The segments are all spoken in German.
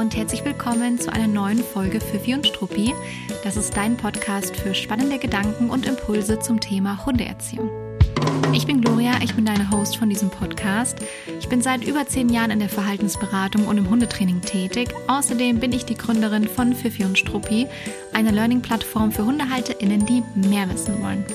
und herzlich willkommen zu einer neuen Folge Fifi und Struppi. Das ist dein Podcast für spannende Gedanken und Impulse zum Thema Hundeerziehung. Ich bin Gloria, ich bin deine Host von diesem Podcast. Ich bin seit über zehn Jahren in der Verhaltensberatung und im Hundetraining tätig. Außerdem bin ich die Gründerin von Fifi und Struppi, einer Learning-Plattform für HundehalterInnen, die mehr wissen wollen.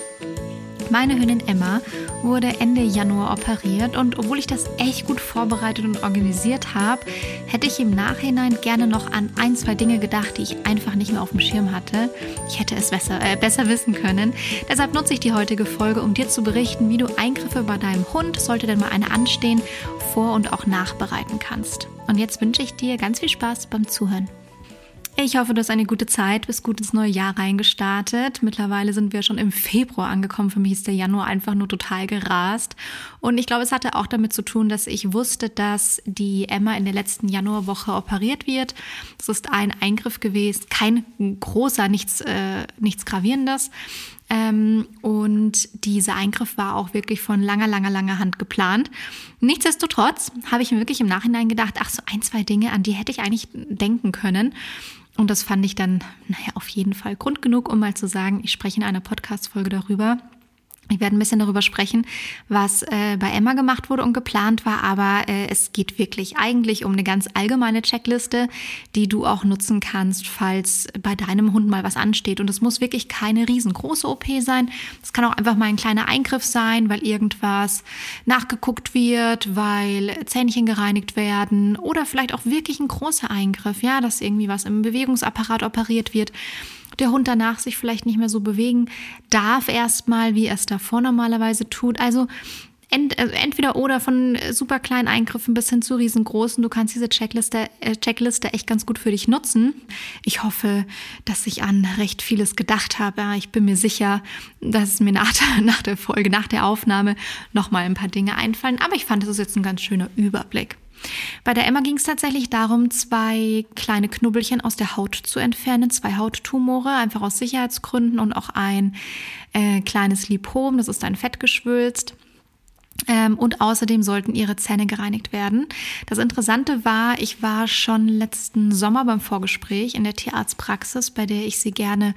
Meine Hündin Emma wurde Ende Januar operiert und obwohl ich das echt gut vorbereitet und organisiert habe, hätte ich im Nachhinein gerne noch an ein, zwei Dinge gedacht, die ich einfach nicht mehr auf dem Schirm hatte. Ich hätte es besser, äh, besser wissen können. Deshalb nutze ich die heutige Folge, um dir zu berichten, wie du Eingriffe bei deinem Hund, sollte denn mal eine anstehen, vor- und auch nachbereiten kannst. Und jetzt wünsche ich dir ganz viel Spaß beim Zuhören. Ich hoffe, du hast eine gute Zeit, bist gut ins neue Jahr reingestartet. Mittlerweile sind wir schon im Februar angekommen. Für mich ist der Januar einfach nur total gerast. Und ich glaube, es hatte auch damit zu tun, dass ich wusste, dass die Emma in der letzten Januarwoche operiert wird. Es ist ein Eingriff gewesen, kein großer, nichts, äh, nichts gravierendes. Ähm, und dieser Eingriff war auch wirklich von langer, langer, langer Hand geplant. Nichtsdestotrotz habe ich mir wirklich im Nachhinein gedacht, ach so ein, zwei Dinge, an die hätte ich eigentlich denken können. Und das fand ich dann, naja, auf jeden Fall Grund genug, um mal zu sagen, ich spreche in einer Podcast-Folge darüber. Ich werde ein bisschen darüber sprechen, was äh, bei Emma gemacht wurde und geplant war, aber äh, es geht wirklich eigentlich um eine ganz allgemeine Checkliste, die du auch nutzen kannst, falls bei deinem Hund mal was ansteht. Und es muss wirklich keine riesengroße OP sein. Es kann auch einfach mal ein kleiner Eingriff sein, weil irgendwas nachgeguckt wird, weil Zähnchen gereinigt werden oder vielleicht auch wirklich ein großer Eingriff, ja, dass irgendwie was im Bewegungsapparat operiert wird der Hund danach sich vielleicht nicht mehr so bewegen darf erstmal, wie er es davor normalerweise tut. Also ent, also entweder oder von super kleinen Eingriffen bis hin zu riesengroßen. Du kannst diese Checkliste, äh, Checkliste echt ganz gut für dich nutzen. Ich hoffe, dass ich an recht vieles gedacht habe. Ich bin mir sicher, dass es mir nach der, nach der Folge, nach der Aufnahme nochmal ein paar Dinge einfallen. Aber ich fand, das ist jetzt ein ganz schöner Überblick. Bei der Emma ging es tatsächlich darum, zwei kleine Knubbelchen aus der Haut zu entfernen, zwei Hauttumore, einfach aus Sicherheitsgründen und auch ein äh, kleines Lipom, das ist ein Fettgeschwülst. Ähm, und außerdem sollten ihre Zähne gereinigt werden. Das Interessante war, ich war schon letzten Sommer beim Vorgespräch in der Tierarztpraxis, bei der ich sie gerne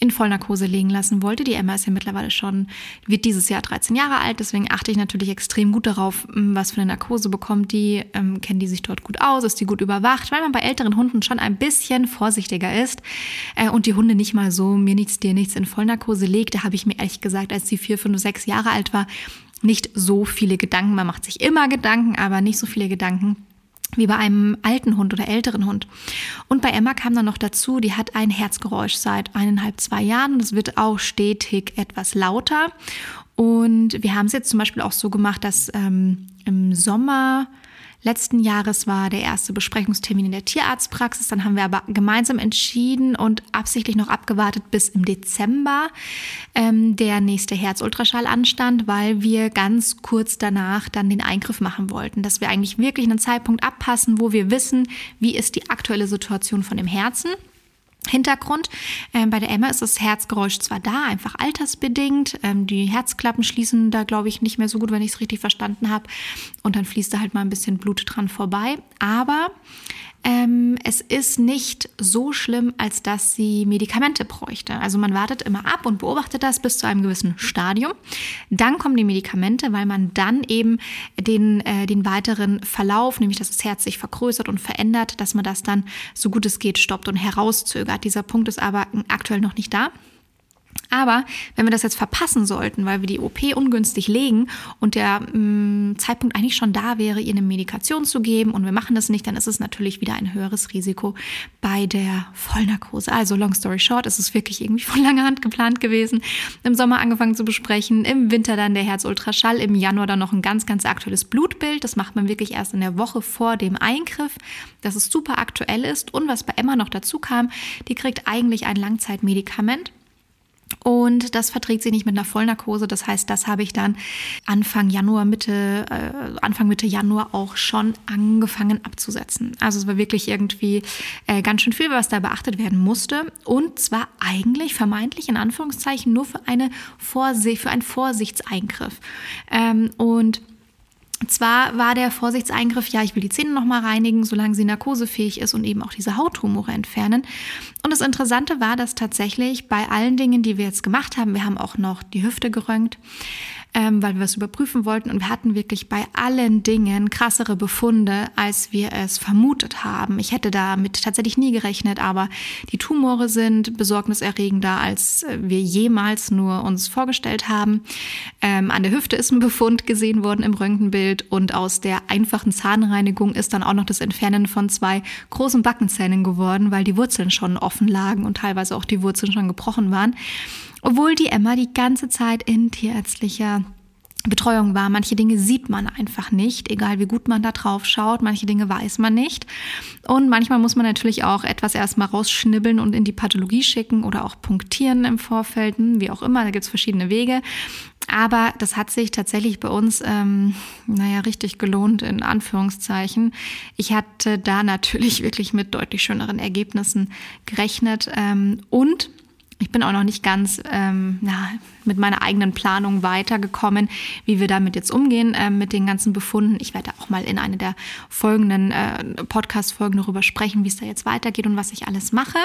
in Vollnarkose legen lassen wollte. Die Emma ist ja mittlerweile schon, wird dieses Jahr 13 Jahre alt, deswegen achte ich natürlich extrem gut darauf, was für eine Narkose bekommt die, ähm, kennen die sich dort gut aus, ist die gut überwacht, weil man bei älteren Hunden schon ein bisschen vorsichtiger ist äh, und die Hunde nicht mal so mir nichts, dir nichts in Vollnarkose legt. Da habe ich mir ehrlich gesagt, als sie vier, fünf, sechs Jahre alt war, nicht so viele Gedanken. Man macht sich immer Gedanken, aber nicht so viele Gedanken wie bei einem alten Hund oder älteren Hund. Und bei Emma kam dann noch dazu, die hat ein Herzgeräusch seit eineinhalb, zwei Jahren es wird auch stetig etwas lauter. Und wir haben es jetzt zum Beispiel auch so gemacht, dass ähm, im Sommer letzten Jahres war der erste Besprechungstermin in der Tierarztpraxis. Dann haben wir aber gemeinsam entschieden und absichtlich noch abgewartet, bis im Dezember ähm, der nächste Herzultraschall anstand, weil wir ganz kurz danach dann den Eingriff machen wollten, dass wir eigentlich wirklich einen Zeitpunkt abpassen, wo wir wissen, wie ist die aktuelle Situation von dem Herzen. Hintergrund. Ähm, bei der Emma ist das Herzgeräusch zwar da, einfach altersbedingt. Ähm, die Herzklappen schließen da, glaube ich, nicht mehr so gut, wenn ich es richtig verstanden habe. Und dann fließt da halt mal ein bisschen Blut dran vorbei. Aber ähm, es ist nicht so schlimm, als dass sie Medikamente bräuchte. Also man wartet immer ab und beobachtet das bis zu einem gewissen Stadium. Dann kommen die Medikamente, weil man dann eben den, äh, den weiteren Verlauf, nämlich dass das Herz sich vergrößert und verändert, dass man das dann so gut es geht stoppt und herauszögert. Dieser Punkt ist aber aktuell noch nicht da. Aber wenn wir das jetzt verpassen sollten, weil wir die OP ungünstig legen und der mh, mm, Zeitpunkt eigentlich schon da wäre, ihr eine Medikation zu geben und wir machen das nicht, dann ist es natürlich wieder ein höheres Risiko bei der Vollnarkose. Also long story short, es ist wirklich irgendwie von langer Hand geplant gewesen. Im Sommer angefangen zu besprechen, im Winter dann der Herzultraschall, im Januar dann noch ein ganz, ganz aktuelles Blutbild. Das macht man wirklich erst in der Woche vor dem Eingriff, dass es super aktuell ist. Und was bei Emma noch dazu kam, die kriegt eigentlich ein Langzeitmedikament und das verträgt sie nicht mit einer Vollnarkose. Das heißt, das habe ich dann Anfang Januar, Mitte, äh, Anfang Mitte Januar auch schon angefangen abzusetzen. Also es war wirklich irgendwie äh, ganz schön viel, was da beachtet werden musste. Und zwar eigentlich vermeintlich in Anführungszeichen nur für eine Vorsicht, für einen Vorsichtseingriff. Ähm, und zwar war der Vorsichtseingriff, ja, ich will die Zähne nochmal reinigen, solange sie narkosefähig ist und eben auch diese Hauttumore entfernen. Und das Interessante war, dass tatsächlich bei allen Dingen, die wir jetzt gemacht haben, wir haben auch noch die Hüfte geröntgt, ähm, weil wir es überprüfen wollten. Und wir hatten wirklich bei allen Dingen krassere Befunde, als wir es vermutet haben. Ich hätte damit tatsächlich nie gerechnet, aber die Tumore sind besorgniserregender, als wir jemals nur uns vorgestellt haben. Ähm, an der Hüfte ist ein Befund gesehen worden im Röntgenbild und aus der einfachen Zahnreinigung ist dann auch noch das Entfernen von zwei großen Backenzähnen geworden, weil die Wurzeln schon offen lagen und teilweise auch die Wurzeln schon gebrochen waren. Obwohl die Emma die ganze Zeit in tierärztlicher Betreuung war. Manche Dinge sieht man einfach nicht, egal wie gut man da drauf schaut. Manche Dinge weiß man nicht. Und manchmal muss man natürlich auch etwas erstmal rausschnibbeln und in die Pathologie schicken oder auch punktieren im Vorfeld, hm, wie auch immer. Da gibt es verschiedene Wege. Aber das hat sich tatsächlich bei uns, ähm, naja, richtig gelohnt, in Anführungszeichen. Ich hatte da natürlich wirklich mit deutlich schöneren Ergebnissen gerechnet. Ähm, und ich bin auch noch nicht ganz ähm, na, mit meiner eigenen Planung weitergekommen, wie wir damit jetzt umgehen äh, mit den ganzen Befunden. Ich werde auch mal in einer der folgenden äh, Podcast-Folgen darüber sprechen, wie es da jetzt weitergeht und was ich alles mache.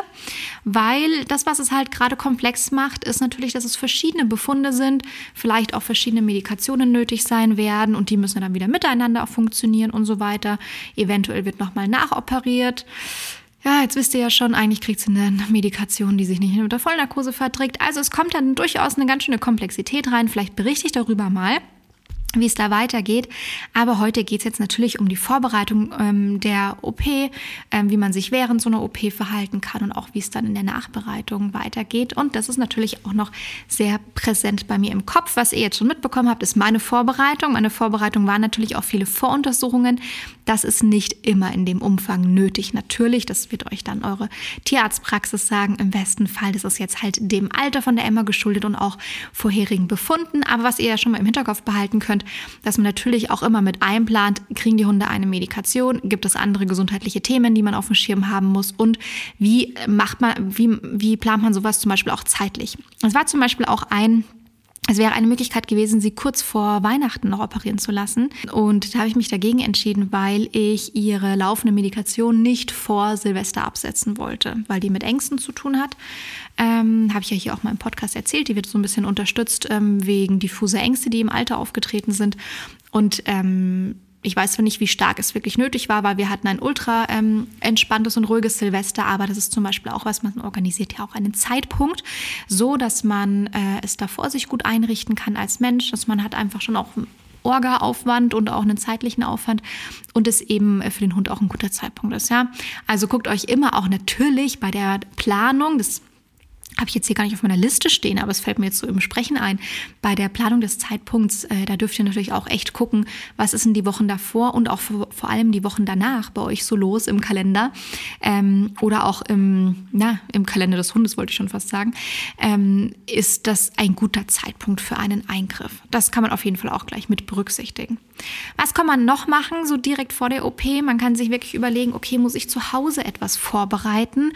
Weil das, was es halt gerade komplex macht, ist natürlich, dass es verschiedene Befunde sind, vielleicht auch verschiedene Medikationen nötig sein werden und die müssen dann wieder miteinander auch funktionieren und so weiter. Eventuell wird nochmal nachoperiert ja, jetzt wisst ihr ja schon, eigentlich kriegt sie eine Medikation, die sich nicht unter Vollnarkose verträgt. Also es kommt dann durchaus eine ganz schöne Komplexität rein. Vielleicht berichte ich darüber mal wie es da weitergeht. Aber heute geht es jetzt natürlich um die Vorbereitung ähm, der OP, ähm, wie man sich während so einer OP verhalten kann und auch wie es dann in der Nachbereitung weitergeht. Und das ist natürlich auch noch sehr präsent bei mir im Kopf. Was ihr jetzt schon mitbekommen habt, ist meine Vorbereitung. Meine Vorbereitung waren natürlich auch viele Voruntersuchungen. Das ist nicht immer in dem Umfang nötig. Natürlich, das wird euch dann eure Tierarztpraxis sagen. Im besten Fall das ist jetzt halt dem Alter von der Emma geschuldet und auch vorherigen Befunden. Aber was ihr ja schon mal im Hinterkopf behalten könnt, dass man natürlich auch immer mit einplant, kriegen die Hunde eine Medikation, gibt es andere gesundheitliche Themen, die man auf dem Schirm haben muss und wie macht man, wie, wie plant man sowas zum Beispiel auch zeitlich. Es war zum Beispiel auch ein es wäre eine Möglichkeit gewesen, sie kurz vor Weihnachten noch operieren zu lassen. Und da habe ich mich dagegen entschieden, weil ich ihre laufende Medikation nicht vor Silvester absetzen wollte, weil die mit Ängsten zu tun hat. Ähm, habe ich ja hier auch mal im Podcast erzählt. Die wird so ein bisschen unterstützt ähm, wegen diffuse Ängste, die im Alter aufgetreten sind. Und ähm, ich weiß zwar nicht, wie stark es wirklich nötig war, weil wir hatten ein ultra ähm, entspanntes und ruhiges Silvester, aber das ist zum Beispiel auch was, man organisiert ja auch einen Zeitpunkt, so dass man äh, es davor sich gut einrichten kann als Mensch, dass man hat einfach schon auch Orga-Aufwand und auch einen zeitlichen Aufwand und es eben für den Hund auch ein guter Zeitpunkt ist, ja. Also guckt euch immer auch natürlich bei der Planung, das habe ich jetzt hier gar nicht auf meiner Liste stehen, aber es fällt mir jetzt so im Sprechen ein. Bei der Planung des Zeitpunkts, äh, da dürft ihr natürlich auch echt gucken, was ist in die Wochen davor und auch vor, vor allem die Wochen danach bei euch so los im Kalender ähm, oder auch im, na, im Kalender des Hundes, wollte ich schon fast sagen. Ähm, ist das ein guter Zeitpunkt für einen Eingriff? Das kann man auf jeden Fall auch gleich mit berücksichtigen. Was kann man noch machen, so direkt vor der OP? Man kann sich wirklich überlegen, okay, muss ich zu Hause etwas vorbereiten?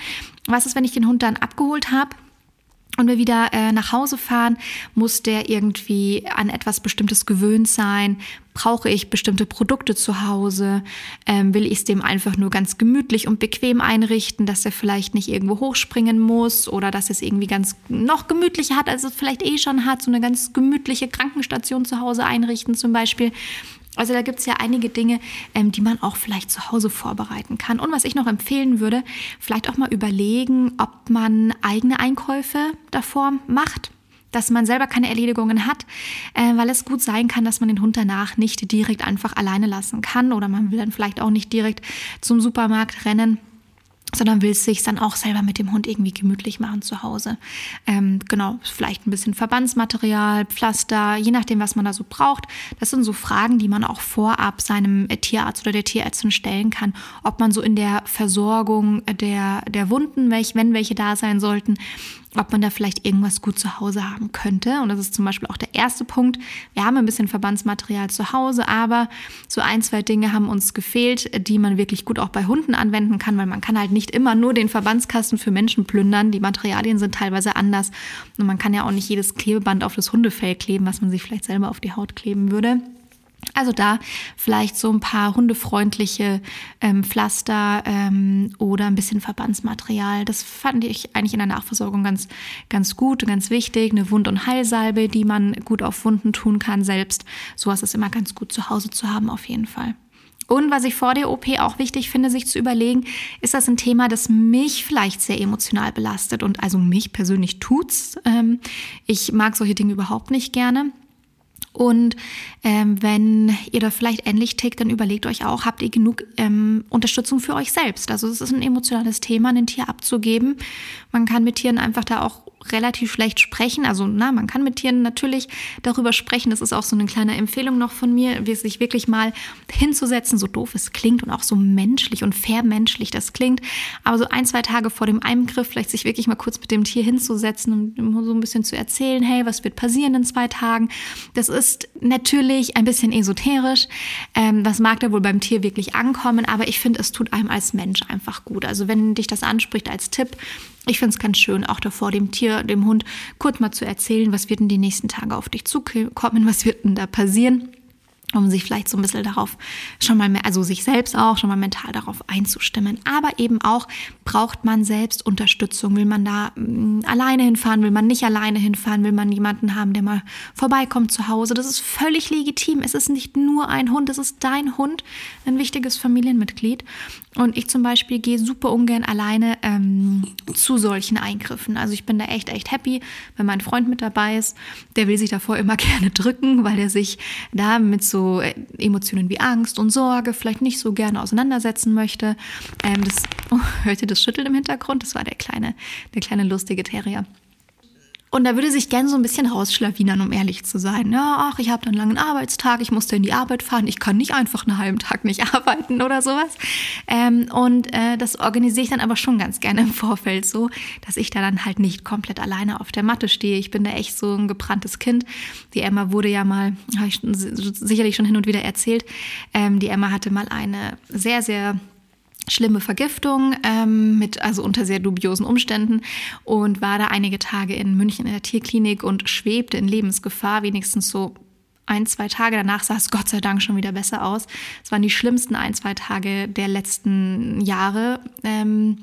Was ist, wenn ich den Hund dann abgeholt habe? Und wir wieder äh, nach Hause fahren, muss der irgendwie an etwas Bestimmtes gewöhnt sein? Brauche ich bestimmte Produkte zu Hause? Ähm, will ich es dem einfach nur ganz gemütlich und bequem einrichten, dass er vielleicht nicht irgendwo hochspringen muss oder dass es irgendwie ganz noch gemütlicher hat, als es vielleicht eh schon hat, so eine ganz gemütliche Krankenstation zu Hause einrichten zum Beispiel. Also da gibt es ja einige Dinge, ähm, die man auch vielleicht zu Hause vorbereiten kann. Und was ich noch empfehlen würde, vielleicht auch mal überlegen, ob man eigene Einkäufe davor macht dass man selber keine Erledigungen hat, äh, weil es gut sein kann, dass man den Hund danach nicht direkt einfach alleine lassen kann oder man will dann vielleicht auch nicht direkt zum Supermarkt rennen sondern will es sich dann auch selber mit dem Hund irgendwie gemütlich machen zu Hause. Ähm, genau, vielleicht ein bisschen Verbandsmaterial, Pflaster, je nachdem, was man da so braucht. Das sind so Fragen, die man auch vorab seinem Tierarzt oder der Tierärztin stellen kann, ob man so in der Versorgung der, der Wunden, welch, wenn welche da sein sollten, ob man da vielleicht irgendwas gut zu Hause haben könnte. Und das ist zum Beispiel auch der erste Punkt. Wir haben ein bisschen Verbandsmaterial zu Hause, aber so ein, zwei Dinge haben uns gefehlt, die man wirklich gut auch bei Hunden anwenden kann, weil man kann halt nicht immer nur den Verbandskasten für Menschen plündern. Die Materialien sind teilweise anders. Und man kann ja auch nicht jedes Klebeband auf das Hundefell kleben, was man sich vielleicht selber auf die Haut kleben würde. Also da vielleicht so ein paar hundefreundliche ähm, Pflaster ähm, oder ein bisschen Verbandsmaterial. Das fand ich eigentlich in der Nachversorgung ganz, ganz gut und ganz wichtig. Eine Wund- und Heilsalbe, die man gut auf Wunden tun kann selbst. Sowas ist immer ganz gut zu Hause zu haben auf jeden Fall. Und was ich vor der OP auch wichtig finde, sich zu überlegen, ist das ein Thema, das mich vielleicht sehr emotional belastet und also mich persönlich tut's. Ähm, ich mag solche Dinge überhaupt nicht gerne. Und ähm, wenn ihr da vielleicht ähnlich tickt, dann überlegt euch auch, habt ihr genug ähm, Unterstützung für euch selbst? Also es ist ein emotionales Thema, ein Tier abzugeben. Man kann mit Tieren einfach da auch relativ schlecht sprechen. Also, na, man kann mit Tieren natürlich darüber sprechen. Das ist auch so eine kleine Empfehlung noch von mir, sich wirklich mal hinzusetzen, so doof es klingt und auch so menschlich und vermenschlich das klingt. Aber so ein, zwei Tage vor dem Eingriff vielleicht sich wirklich mal kurz mit dem Tier hinzusetzen und so ein bisschen zu erzählen, hey, was wird passieren in zwei Tagen? Das ist natürlich ein bisschen esoterisch. Ähm, was mag da wohl beim Tier wirklich ankommen? Aber ich finde, es tut einem als Mensch einfach gut. Also, wenn dich das anspricht als Tipp, ich finde es ganz schön, auch davor dem Tier, dem Hund, kurz mal zu erzählen, was wird denn die nächsten Tage auf dich zukommen, was wird denn da passieren um sich vielleicht so ein bisschen darauf schon mal mehr, also sich selbst auch schon mal mental darauf einzustimmen. Aber eben auch braucht man selbst Unterstützung. Will man da mm, alleine hinfahren? Will man nicht alleine hinfahren? Will man jemanden haben, der mal vorbeikommt zu Hause? Das ist völlig legitim. Es ist nicht nur ein Hund, es ist dein Hund, ein wichtiges Familienmitglied. Und ich zum Beispiel gehe super ungern alleine ähm, zu solchen Eingriffen. Also ich bin da echt, echt happy, wenn mein Freund mit dabei ist. Der will sich davor immer gerne drücken, weil er sich da mit so so äh, Emotionen wie Angst und Sorge vielleicht nicht so gerne auseinandersetzen möchte. Ähm, das, oh, hört ihr das Schütteln im Hintergrund? Das war der kleine, der kleine lustige Terrier. Und da würde sich gern so ein bisschen rausschlawinern, um ehrlich zu sein. Ja, ach, ich habe einen langen Arbeitstag, ich musste in die Arbeit fahren, ich kann nicht einfach einen halben Tag nicht arbeiten oder sowas. Ähm, und äh, das organisiere ich dann aber schon ganz gerne im Vorfeld so, dass ich da dann halt nicht komplett alleine auf der Matte stehe. Ich bin da echt so ein gebranntes Kind. Die Emma wurde ja mal, habe ich sicherlich schon hin und wieder erzählt, ähm, die Emma hatte mal eine sehr, sehr schlimme Vergiftung ähm, mit also unter sehr dubiosen Umständen und war da einige Tage in München in der Tierklinik und schwebte in Lebensgefahr, wenigstens so ein, zwei Tage danach sah es Gott sei Dank schon wieder besser aus. Es waren die schlimmsten ein, zwei Tage der letzten Jahre. Ähm,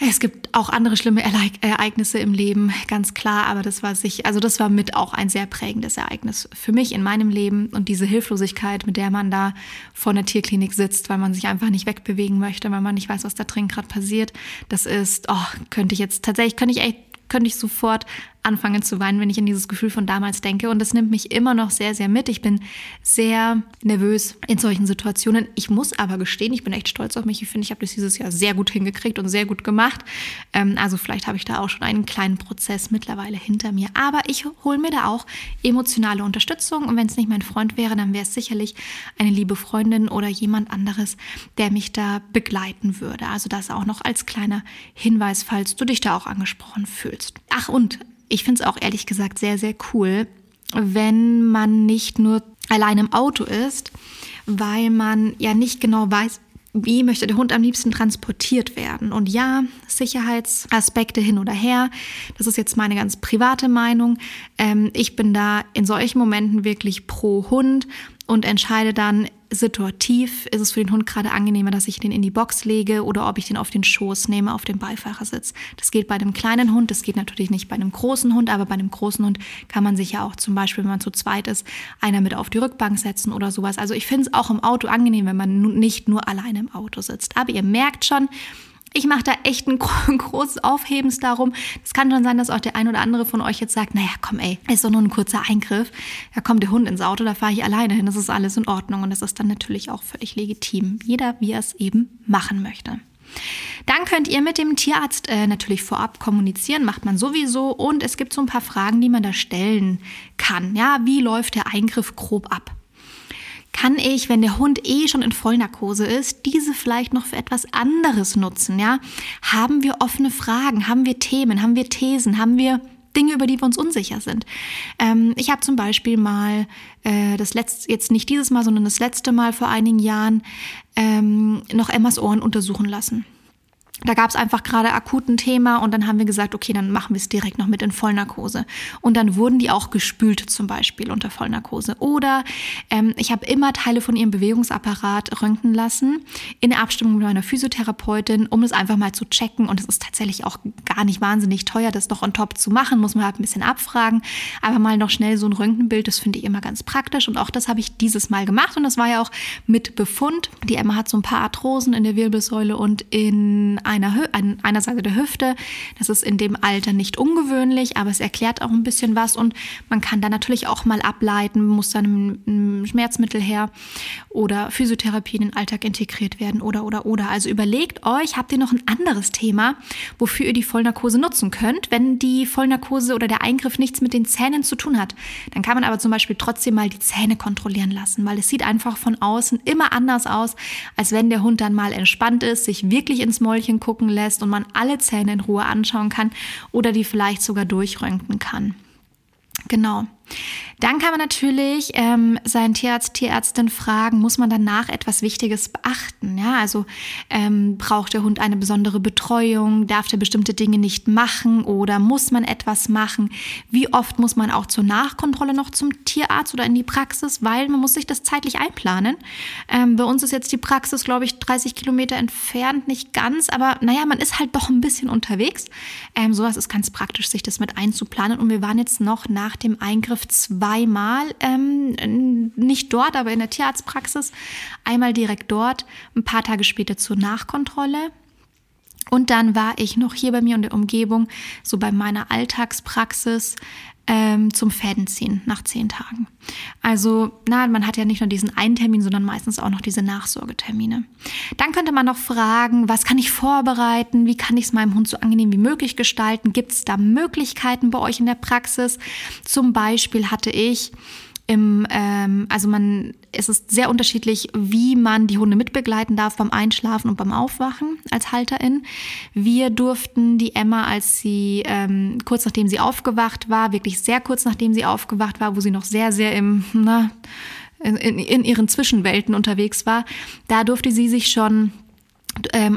es gibt auch andere schlimme Ereignisse im Leben, ganz klar, aber das war sich, also das war mit auch ein sehr prägendes Ereignis für mich in meinem Leben und diese Hilflosigkeit, mit der man da vor einer Tierklinik sitzt, weil man sich einfach nicht wegbewegen möchte, weil man nicht weiß, was da drin gerade passiert. Das ist, oh, könnte ich jetzt tatsächlich, könnte ich echt könnte ich sofort anfangen zu weinen, wenn ich an dieses Gefühl von damals denke. Und das nimmt mich immer noch sehr, sehr mit. Ich bin sehr nervös in solchen Situationen. Ich muss aber gestehen, ich bin echt stolz auf mich. Ich finde, ich habe das dieses Jahr sehr gut hingekriegt und sehr gut gemacht. Ähm, also vielleicht habe ich da auch schon einen kleinen Prozess mittlerweile hinter mir. Aber ich hole mir da auch emotionale Unterstützung. Und wenn es nicht mein Freund wäre, dann wäre es sicherlich eine liebe Freundin oder jemand anderes, der mich da begleiten würde. Also das auch noch als kleiner Hinweis, falls du dich da auch angesprochen fühlst. Ach und ich finde es auch ehrlich gesagt sehr, sehr cool, wenn man nicht nur allein im Auto ist, weil man ja nicht genau weiß, wie möchte der Hund am liebsten transportiert werden? Und ja, Sicherheitsaspekte hin oder her, das ist jetzt meine ganz private Meinung. Ähm, ich bin da in solchen Momenten wirklich pro Hund und entscheide dann, situativ ist es für den Hund gerade angenehmer, dass ich den in die Box lege oder ob ich den auf den Schoß nehme, auf den Beifahrersitz. Das geht bei einem kleinen Hund, das geht natürlich nicht bei einem großen Hund, aber bei einem großen Hund kann man sich ja auch zum Beispiel, wenn man zu zweit ist, einer mit auf die Rückbank setzen oder sowas. Also ich finde es auch im Auto angenehm, wenn man nicht nur alleine im Auto sitzt. Aber ihr merkt schon, ich mache da echt ein großes Aufhebens darum. Es kann schon sein, dass auch der ein oder andere von euch jetzt sagt, naja, komm ey, ist doch nur ein kurzer Eingriff. Da kommt der Hund ins Auto, da fahre ich alleine hin. Das ist alles in Ordnung und das ist dann natürlich auch völlig legitim. Jeder, wie er es eben machen möchte. Dann könnt ihr mit dem Tierarzt äh, natürlich vorab kommunizieren, macht man sowieso. Und es gibt so ein paar Fragen, die man da stellen kann. Ja, wie läuft der Eingriff grob ab? Kann ich, wenn der Hund eh schon in Vollnarkose ist, diese vielleicht noch für etwas anderes nutzen, ja? Haben wir offene Fragen, haben wir Themen, haben wir Thesen, haben wir Dinge, über die wir uns unsicher sind. Ähm, ich habe zum Beispiel mal äh, das letzte, jetzt nicht dieses Mal, sondern das letzte Mal vor einigen Jahren ähm, noch Emmas Ohren untersuchen lassen. Da gab es einfach gerade akut ein Thema und dann haben wir gesagt, okay, dann machen wir es direkt noch mit in Vollnarkose. Und dann wurden die auch gespült zum Beispiel unter Vollnarkose. Oder ähm, ich habe immer Teile von ihrem Bewegungsapparat röntgen lassen in der Abstimmung mit meiner Physiotherapeutin, um es einfach mal zu checken. Und es ist tatsächlich auch gar nicht wahnsinnig teuer, das noch on top zu machen, muss man halt ein bisschen abfragen. Aber mal noch schnell so ein Röntgenbild, das finde ich immer ganz praktisch. Und auch das habe ich dieses Mal gemacht und das war ja auch mit Befund. Die Emma hat so ein paar Arthrosen in der Wirbelsäule und in einer, an einer Seite der Hüfte. Das ist in dem Alter nicht ungewöhnlich, aber es erklärt auch ein bisschen was und man kann da natürlich auch mal ableiten, muss dann ein Schmerzmittel her oder Physiotherapie in den Alltag integriert werden oder oder oder. Also überlegt euch, habt ihr noch ein anderes Thema, wofür ihr die Vollnarkose nutzen könnt, wenn die Vollnarkose oder der Eingriff nichts mit den Zähnen zu tun hat. Dann kann man aber zum Beispiel trotzdem mal die Zähne kontrollieren lassen, weil es sieht einfach von außen immer anders aus, als wenn der Hund dann mal entspannt ist, sich wirklich ins Mäulchen gucken lässt und man alle Zähne in Ruhe anschauen kann oder die vielleicht sogar durchröntgen kann. Genau. Dann kann man natürlich ähm, seinen Tierarzt, Tierärztin fragen, muss man danach etwas Wichtiges beachten? Ja, also ähm, braucht der Hund eine besondere Betreuung? Darf der bestimmte Dinge nicht machen oder muss man etwas machen? Wie oft muss man auch zur Nachkontrolle noch zum Tierarzt oder in die Praxis? Weil man muss sich das zeitlich einplanen. Ähm, bei uns ist jetzt die Praxis, glaube ich, 30 Kilometer entfernt, nicht ganz, aber naja, man ist halt doch ein bisschen unterwegs. Ähm, sowas ist ganz praktisch, sich das mit einzuplanen. Und wir waren jetzt noch nach dem Eingriff zwei zweimal, ähm, nicht dort, aber in der Tierarztpraxis. Einmal direkt dort, ein paar Tage später zur Nachkontrolle. Und dann war ich noch hier bei mir in der Umgebung, so bei meiner Alltagspraxis, ähm, zum Fädenziehen nach zehn Tagen. Also, na, man hat ja nicht nur diesen einen Termin, sondern meistens auch noch diese Nachsorgetermine. Dann könnte man noch fragen, was kann ich vorbereiten? Wie kann ich es meinem Hund so angenehm wie möglich gestalten? Gibt es da Möglichkeiten bei euch in der Praxis? Zum Beispiel hatte ich im, ähm, also man, es ist sehr unterschiedlich, wie man die Hunde mitbegleiten darf beim Einschlafen und beim Aufwachen als Halterin. Wir durften die Emma, als sie ähm, kurz nachdem sie aufgewacht war, wirklich sehr kurz nachdem sie aufgewacht war, wo sie noch sehr, sehr im, na, in, in ihren Zwischenwelten unterwegs war, da durfte sie sich schon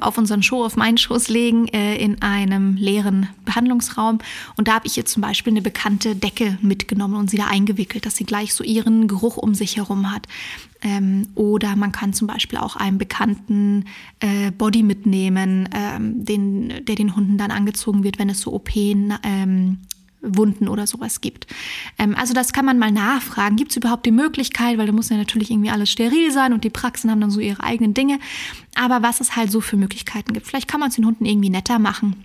auf unseren Show, auf meinen Schoß legen, äh, in einem leeren Behandlungsraum. Und da habe ich ihr zum Beispiel eine bekannte Decke mitgenommen und sie da eingewickelt, dass sie gleich so ihren Geruch um sich herum hat. Ähm, oder man kann zum Beispiel auch einen bekannten äh, Body mitnehmen, ähm, den, der den Hunden dann angezogen wird, wenn es so OP ähm, Wunden oder sowas gibt. Ähm, also das kann man mal nachfragen. Gibt es überhaupt die Möglichkeit, weil da muss ja natürlich irgendwie alles steril sein und die Praxen haben dann so ihre eigenen Dinge. Aber was es halt so für Möglichkeiten gibt. Vielleicht kann man es den Hunden irgendwie netter machen.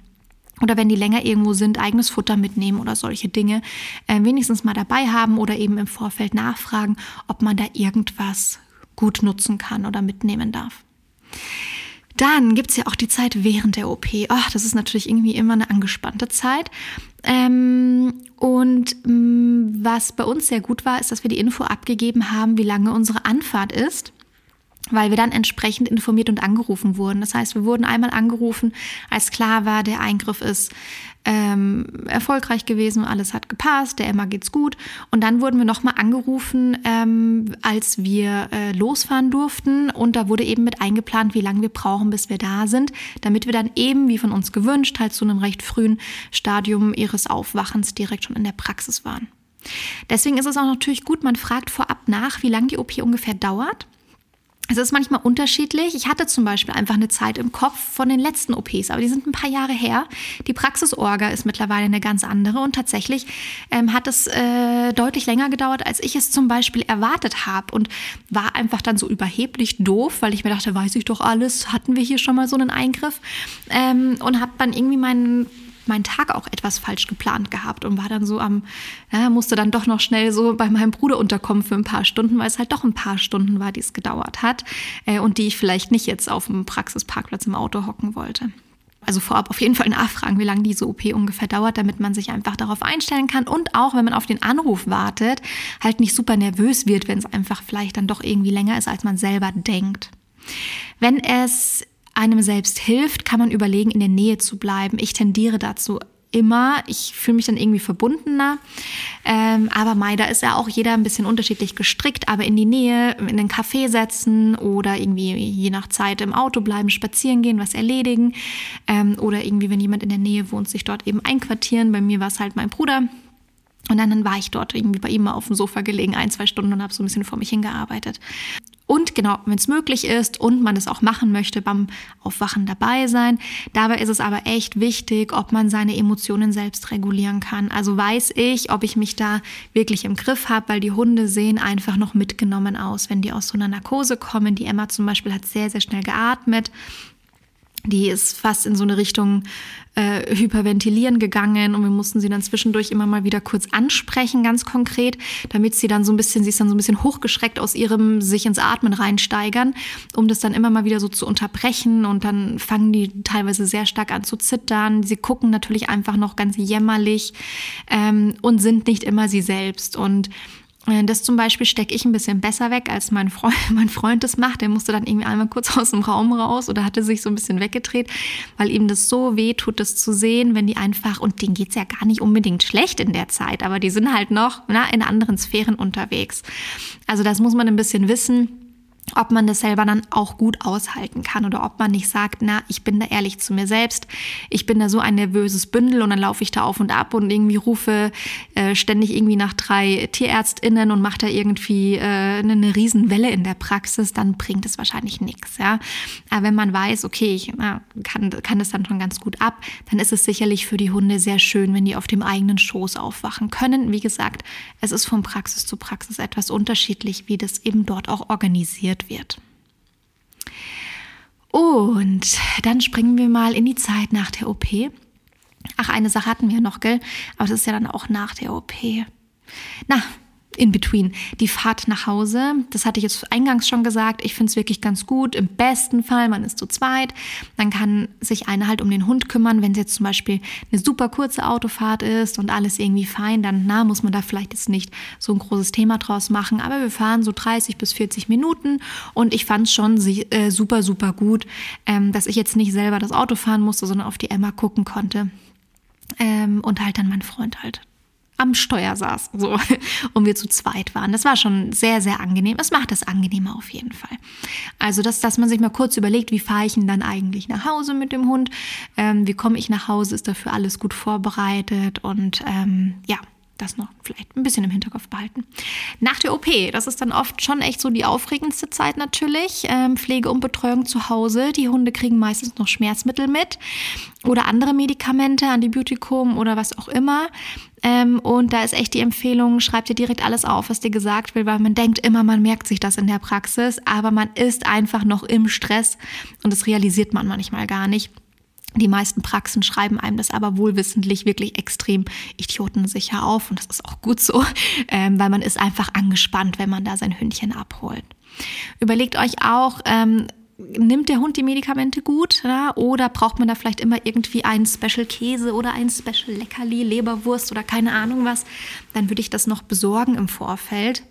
Oder wenn die länger irgendwo sind, eigenes Futter mitnehmen oder solche Dinge äh, wenigstens mal dabei haben oder eben im Vorfeld nachfragen, ob man da irgendwas gut nutzen kann oder mitnehmen darf. Dann gibt es ja auch die Zeit während der OP. Ach, das ist natürlich irgendwie immer eine angespannte Zeit. Ähm, und mh, mm, was bei uns sehr gut war, ist, dass wir die Info abgegeben haben, wie lange unsere Anfahrt ist weil wir dann entsprechend informiert und angerufen wurden. Das heißt, wir wurden einmal angerufen, als klar war, der Eingriff ist ähm, erfolgreich gewesen alles hat gepasst, der Emma geht's gut. Und dann wurden wir nochmal angerufen, ähm, als wir äh, losfahren durften. Und da wurde eben mit eingeplant, wie lange wir brauchen, bis wir da sind, damit wir dann eben, wie von uns gewünscht, halt zu einem recht frühen Stadium ihres Aufwachens direkt schon in der Praxis waren. Deswegen ist es auch natürlich gut, man fragt vorab nach, wie lange die OP ungefähr dauert. Es ist manchmal unterschiedlich. Ich hatte zum Beispiel einfach eine Zeit im Kopf von den letzten OPs, aber die sind ein paar Jahre her. Die Praxisorga ist mittlerweile eine ganz andere und tatsächlich ähm, hat es äh, deutlich länger gedauert, als ich es zum Beispiel erwartet habe und war einfach dann so überheblich doof, weil ich mir dachte, weiß ich doch alles, hatten wir hier schon mal so einen Eingriff ähm, und habe dann irgendwie meinen meinen Tag auch etwas falsch geplant gehabt und war dann so am, ja, musste dann doch noch schnell so bei meinem Bruder unterkommen für ein paar Stunden, weil es halt doch ein paar Stunden war, die es gedauert hat äh, und die ich vielleicht nicht jetzt auf dem Praxisparkplatz im Auto hocken wollte. Also vorab auf jeden Fall nachfragen, wie lange diese OP ungefähr dauert, damit man sich einfach darauf einstellen kann und auch, wenn man auf den Anruf wartet, halt nicht super nervös wird, wenn es einfach vielleicht dann doch irgendwie länger ist, als man selber denkt. Wenn es einem selbst hilft, kann man überlegen, in der Nähe zu bleiben. Ich tendiere dazu immer. Ich fühle mich dann irgendwie verbundener. Ähm, aber Mai, da ist ja auch jeder ein bisschen unterschiedlich gestrickt, aber in die Nähe, in den Café setzen oder irgendwie je nach Zeit im Auto bleiben, spazieren gehen, was erledigen. Ähm, oder irgendwie, wenn jemand in der Nähe wohnt, sich dort eben einquartieren. Bei mir war es halt mein Bruder. Und dann, dann war ich dort irgendwie bei ihm mal auf dem Sofa gelegen, ein, zwei Stunden und habe so ein bisschen vor mich hingearbeitet. Und genau, wenn es möglich ist und man es auch machen möchte, beim Aufwachen dabei sein. Dabei ist es aber echt wichtig, ob man seine Emotionen selbst regulieren kann. Also weiß ich, ob ich mich da wirklich im Griff habe, weil die Hunde sehen einfach noch mitgenommen aus, wenn die aus so einer Narkose kommen. Die Emma zum Beispiel hat sehr, sehr schnell geatmet die ist fast in so eine Richtung äh, Hyperventilieren gegangen und wir mussten sie dann zwischendurch immer mal wieder kurz ansprechen, ganz konkret, damit sie dann so ein bisschen, sie ist dann so ein bisschen hochgeschreckt aus ihrem sich ins Atmen reinsteigern, um das dann immer mal wieder so zu unterbrechen und dann fangen die teilweise sehr stark an zu zittern. Sie gucken natürlich einfach noch ganz jämmerlich ähm, und sind nicht immer sie selbst und das zum Beispiel stecke ich ein bisschen besser weg, als mein Freund, mein Freund das macht. Der musste dann irgendwie einmal kurz aus dem Raum raus oder hatte sich so ein bisschen weggedreht, weil ihm das so weh tut, das zu sehen, wenn die einfach, und denen geht's ja gar nicht unbedingt schlecht in der Zeit, aber die sind halt noch na, in anderen Sphären unterwegs. Also das muss man ein bisschen wissen ob man das selber dann auch gut aushalten kann oder ob man nicht sagt, na, ich bin da ehrlich zu mir selbst, ich bin da so ein nervöses Bündel und dann laufe ich da auf und ab und irgendwie rufe äh, ständig irgendwie nach drei Tierärztinnen und mache da irgendwie äh, eine, eine Riesenwelle in der Praxis, dann bringt es wahrscheinlich nichts. Ja? Aber wenn man weiß, okay, ich na, kann, kann das dann schon ganz gut ab, dann ist es sicherlich für die Hunde sehr schön, wenn die auf dem eigenen Schoß aufwachen können. Wie gesagt, es ist von Praxis zu Praxis etwas unterschiedlich, wie das eben dort auch organisiert wird. Und dann springen wir mal in die Zeit nach der OP. Ach, eine Sache hatten wir noch, gell? Aber das ist ja dann auch nach der OP. Na, in between. Die Fahrt nach Hause, das hatte ich jetzt eingangs schon gesagt, ich finde es wirklich ganz gut. Im besten Fall, man ist zu zweit, dann kann sich einer halt um den Hund kümmern. Wenn es jetzt zum Beispiel eine super kurze Autofahrt ist und alles irgendwie fein, dann na, muss man da vielleicht jetzt nicht so ein großes Thema draus machen. Aber wir fahren so 30 bis 40 Minuten und ich fand es schon äh, super, super gut, ähm, dass ich jetzt nicht selber das Auto fahren musste, sondern auf die Emma gucken konnte. Ähm, und halt dann mein Freund halt am Steuer saß so, und wir zu zweit waren. Das war schon sehr, sehr angenehm. Es macht es angenehmer auf jeden Fall. Also, dass, dass man sich mal kurz überlegt, wie fahre ich denn dann eigentlich nach Hause mit dem Hund? Ähm, wie komme ich nach Hause? Ist dafür alles gut vorbereitet? Und ähm, ja, das noch vielleicht ein bisschen im Hinterkopf behalten. Nach der OP, das ist dann oft schon echt so die aufregendste Zeit natürlich. Ähm, Pflege und Betreuung zu Hause. Die Hunde kriegen meistens noch Schmerzmittel mit oder andere Medikamente, Antibiotikum oder was auch immer. Ähm, und da ist echt die Empfehlung, schreib dir direkt alles auf, was dir gesagt wird, weil man denkt immer, man merkt sich das in der Praxis, aber man ist einfach noch im Stress und das realisiert man manchmal gar nicht. Die meisten Praxen schreiben einem das aber wohlwissentlich wirklich extrem idiotensicher auf und das ist auch gut so, ähm, weil man ist einfach angespannt, wenn man da sein Hündchen abholt. Überlegt euch auch, ähm, nimmt der Hund die Medikamente gut ja? oder braucht man da vielleicht immer irgendwie einen Special Käse oder ein Special Leckerli, Leberwurst oder keine Ahnung was, dann würde ich das noch besorgen im Vorfeld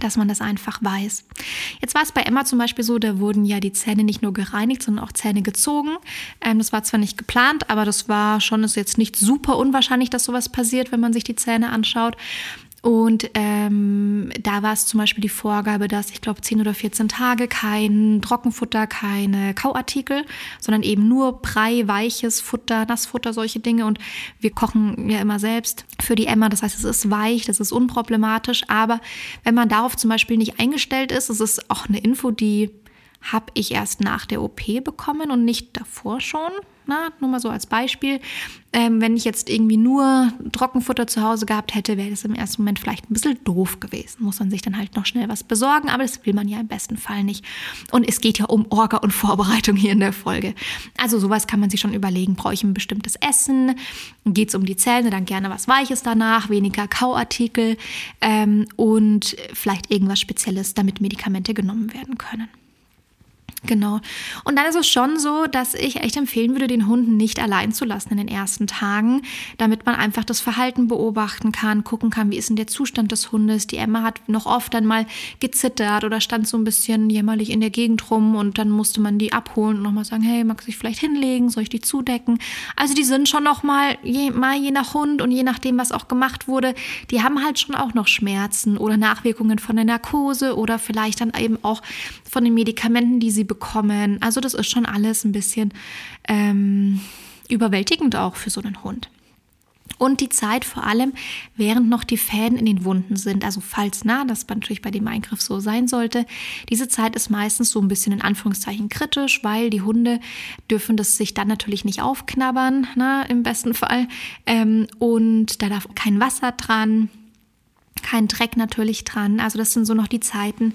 dass man das einfach weiß. Jetzt war es bei Emma zum Beispiel so, da wurden ja die Zähne nicht nur gereinigt, sondern auch Zähne gezogen. Ähm, das war zwar nicht geplant, aber das war schon, ist jetzt nicht super unwahrscheinlich, dass sowas passiert, wenn man sich die Zähne anschaut. Und ähm, da war es zum Beispiel die Vorgabe, dass ich glaube 10 oder 14 Tage kein Trockenfutter, keine Kauartikel, sondern eben nur Brei, weiches Futter, Nassfutter, solche Dinge. Und wir kochen ja immer selbst für die Emma. Das heißt, es ist weich, das ist unproblematisch. Aber wenn man darauf zum Beispiel nicht eingestellt ist, das ist auch eine Info, die habe ich erst nach der OP bekommen und nicht davor schon. Na, nur mal so als Beispiel. Ähm, wenn ich jetzt irgendwie nur Trockenfutter zu Hause gehabt hätte, wäre das im ersten Moment vielleicht ein bisschen doof gewesen. Muss man sich dann halt noch schnell was besorgen, aber das will man ja im besten Fall nicht. Und es geht ja um Orga und Vorbereitung hier in der Folge. Also sowas kann man sich schon überlegen. Brauche ich ein bestimmtes Essen? Geht es um die Zähne? Dann gerne was Weiches danach, weniger Kauartikel ähm, und vielleicht irgendwas Spezielles, damit Medikamente genommen werden können. Genau. Und dann ist es schon so, dass ich echt empfehlen würde, den Hund nicht allein zu lassen in den ersten Tagen, damit man einfach das Verhalten beobachten kann, gucken kann, wie ist denn der Zustand des Hundes. Die Emma hat noch oft dann mal gezittert oder stand so ein bisschen jämmerlich in der Gegend rum und dann musste man die abholen und nochmal sagen, hey, magst du dich vielleicht hinlegen, soll ich die zudecken? Also die sind schon noch mal je, mal je nach Hund und je nachdem, was auch gemacht wurde, die haben halt schon auch noch Schmerzen oder Nachwirkungen von der Narkose oder vielleicht dann eben auch von den Medikamenten, die sie bekommen. Also das ist schon alles ein bisschen ähm, überwältigend auch für so einen Hund. Und die Zeit vor allem, während noch die Fäden in den Wunden sind, also falls nah, das natürlich bei dem Eingriff so sein sollte. Diese Zeit ist meistens so ein bisschen in Anführungszeichen kritisch, weil die Hunde dürfen das sich dann natürlich nicht aufknabbern, na, im besten Fall. Ähm, und da darf kein Wasser dran, kein Dreck natürlich dran. Also das sind so noch die Zeiten,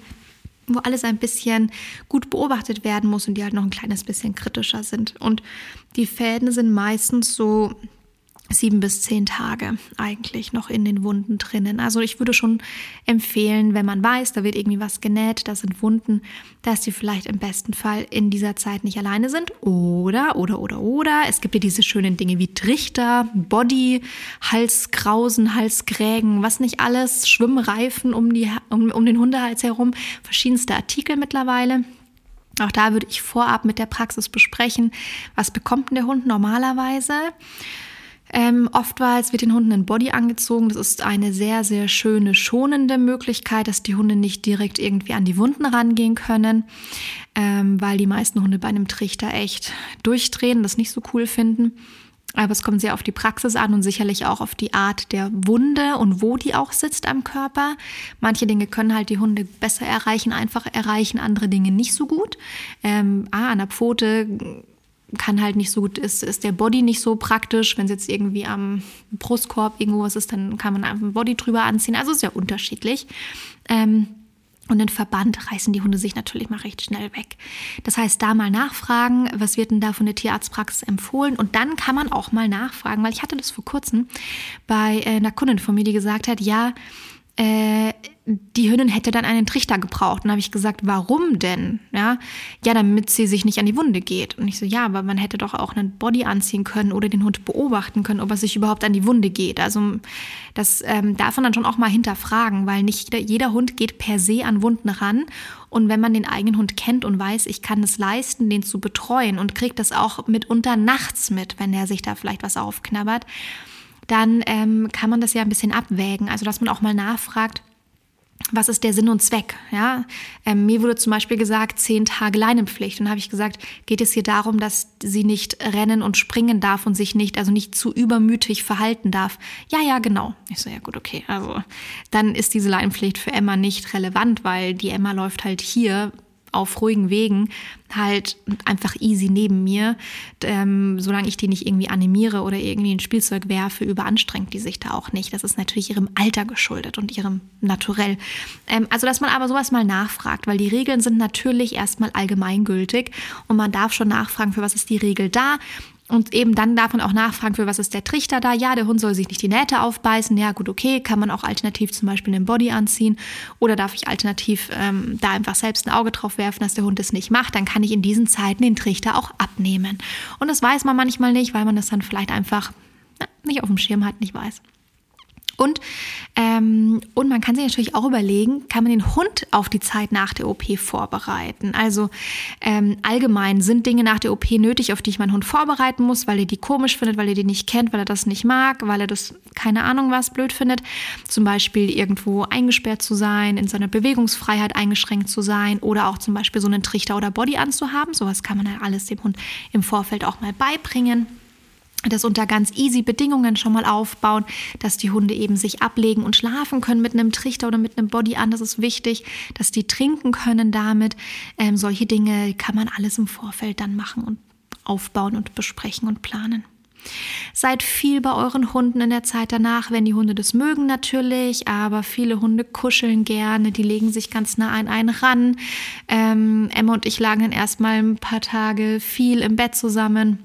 wo alles ein bisschen gut beobachtet werden muss und die halt noch ein kleines bisschen kritischer sind. Und die Fäden sind meistens so sieben bis zehn Tage eigentlich noch in den Wunden drinnen. Also ich würde schon empfehlen, wenn man weiß, da wird irgendwie was genäht, da sind Wunden, dass die vielleicht im besten Fall in dieser Zeit nicht alleine sind. Oder, oder, oder, oder. Es gibt ja diese schönen Dinge wie Trichter, Body, Halskrausen, Halsgrägen, was nicht alles, Schwimmreifen um, die, um, um den Hundehals herum, verschiedenste Artikel mittlerweile. Auch da würde ich vorab mit der Praxis besprechen, was bekommt denn der Hund normalerweise? Ähm, oftmals wird den Hunden ein Body angezogen. Das ist eine sehr, sehr schöne, schonende Möglichkeit, dass die Hunde nicht direkt irgendwie an die Wunden rangehen können, ähm, weil die meisten Hunde bei einem Trichter echt durchdrehen, das nicht so cool finden. Aber es kommt sehr auf die Praxis an und sicherlich auch auf die Art der Wunde und wo die auch sitzt am Körper. Manche Dinge können halt die Hunde besser erreichen, einfach erreichen, andere Dinge nicht so gut. Ähm, ah, an der Pfote kann halt nicht so gut, ist, ist der Body nicht so praktisch. Wenn es jetzt irgendwie am Brustkorb irgendwo was ist, dann kann man einfach ein Body drüber anziehen. Also sehr unterschiedlich. Ähm, und den Verband reißen die Hunde sich natürlich mal recht schnell weg. Das heißt, da mal nachfragen, was wird denn da von der Tierarztpraxis empfohlen? Und dann kann man auch mal nachfragen, weil ich hatte das vor kurzem bei äh, einer Kundin von mir, die gesagt hat, ja, äh, die Hündin hätte dann einen Trichter gebraucht. Und habe ich gesagt, warum denn? Ja, ja, damit sie sich nicht an die Wunde geht. Und ich so, ja, aber man hätte doch auch einen Body anziehen können oder den Hund beobachten können, ob er sich überhaupt an die Wunde geht. Also das ähm, darf man dann schon auch mal hinterfragen, weil nicht jeder, jeder Hund geht per se an Wunden ran. Und wenn man den eigenen Hund kennt und weiß, ich kann es leisten, den zu betreuen und kriegt das auch mitunter nachts mit, wenn er sich da vielleicht was aufknabbert, dann ähm, kann man das ja ein bisschen abwägen. Also dass man auch mal nachfragt, was ist der Sinn und Zweck? Ja, ähm, mir wurde zum Beispiel gesagt, zehn Tage Leinenpflicht. Und habe ich gesagt, geht es hier darum, dass sie nicht rennen und springen darf und sich nicht, also nicht zu übermütig verhalten darf? Ja, ja, genau. Ich so, ja gut, okay. Also dann ist diese Leinenpflicht für Emma nicht relevant, weil die Emma läuft halt hier auf ruhigen Wegen halt einfach easy neben mir. Ähm, solange ich die nicht irgendwie animiere oder irgendwie ein Spielzeug werfe, überanstrengt die sich da auch nicht. Das ist natürlich ihrem Alter geschuldet und ihrem Naturell. Ähm, also, dass man aber sowas mal nachfragt, weil die Regeln sind natürlich erstmal allgemeingültig und man darf schon nachfragen, für was ist die Regel da und eben dann darf man auch nachfragen, für was ist der Trichter da? Ja, der Hund soll sich nicht die Nähte aufbeißen. Ja, gut, okay. Kann man auch alternativ zum Beispiel einen Body anziehen? Oder darf ich alternativ ähm, da einfach selbst ein Auge drauf werfen, dass der Hund es nicht macht? Dann kann ich in diesen Zeiten den Trichter auch abnehmen. Und das weiß man manchmal nicht, weil man das dann vielleicht einfach na, nicht auf dem Schirm hat, nicht weiß. Und, ähm, und man kann sich natürlich auch überlegen, kann man den Hund auf die Zeit nach der OP vorbereiten? Also ähm, allgemein sind Dinge nach der OP nötig, auf die ich meinen Hund vorbereiten muss, weil er die komisch findet, weil er die nicht kennt, weil er das nicht mag, weil er das keine Ahnung was blöd findet. Zum Beispiel irgendwo eingesperrt zu sein, in seiner Bewegungsfreiheit eingeschränkt zu sein oder auch zum Beispiel so einen Trichter oder Body anzuhaben. Sowas kann man ja alles dem Hund im Vorfeld auch mal beibringen das unter ganz easy Bedingungen schon mal aufbauen, dass die Hunde eben sich ablegen und schlafen können mit einem Trichter oder mit einem Body an. Das ist wichtig, dass die trinken können damit. Ähm, solche Dinge kann man alles im Vorfeld dann machen und aufbauen und besprechen und planen. Seid viel bei euren Hunden in der Zeit danach, wenn die Hunde das mögen natürlich, aber viele Hunde kuscheln gerne, die legen sich ganz nah an einen ran. Ähm, Emma und ich lagen dann erstmal ein paar Tage viel im Bett zusammen